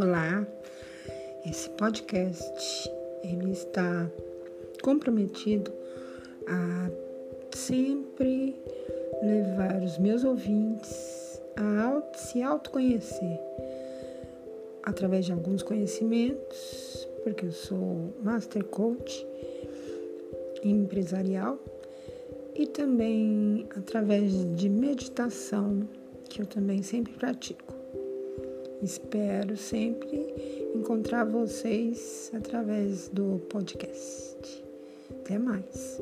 Olá, esse podcast ele está comprometido a sempre levar os meus ouvintes a se autoconhecer através de alguns conhecimentos, porque eu sou Master Coach empresarial e também através de meditação, que eu também sempre pratico. Espero sempre encontrar vocês através do podcast. Até mais.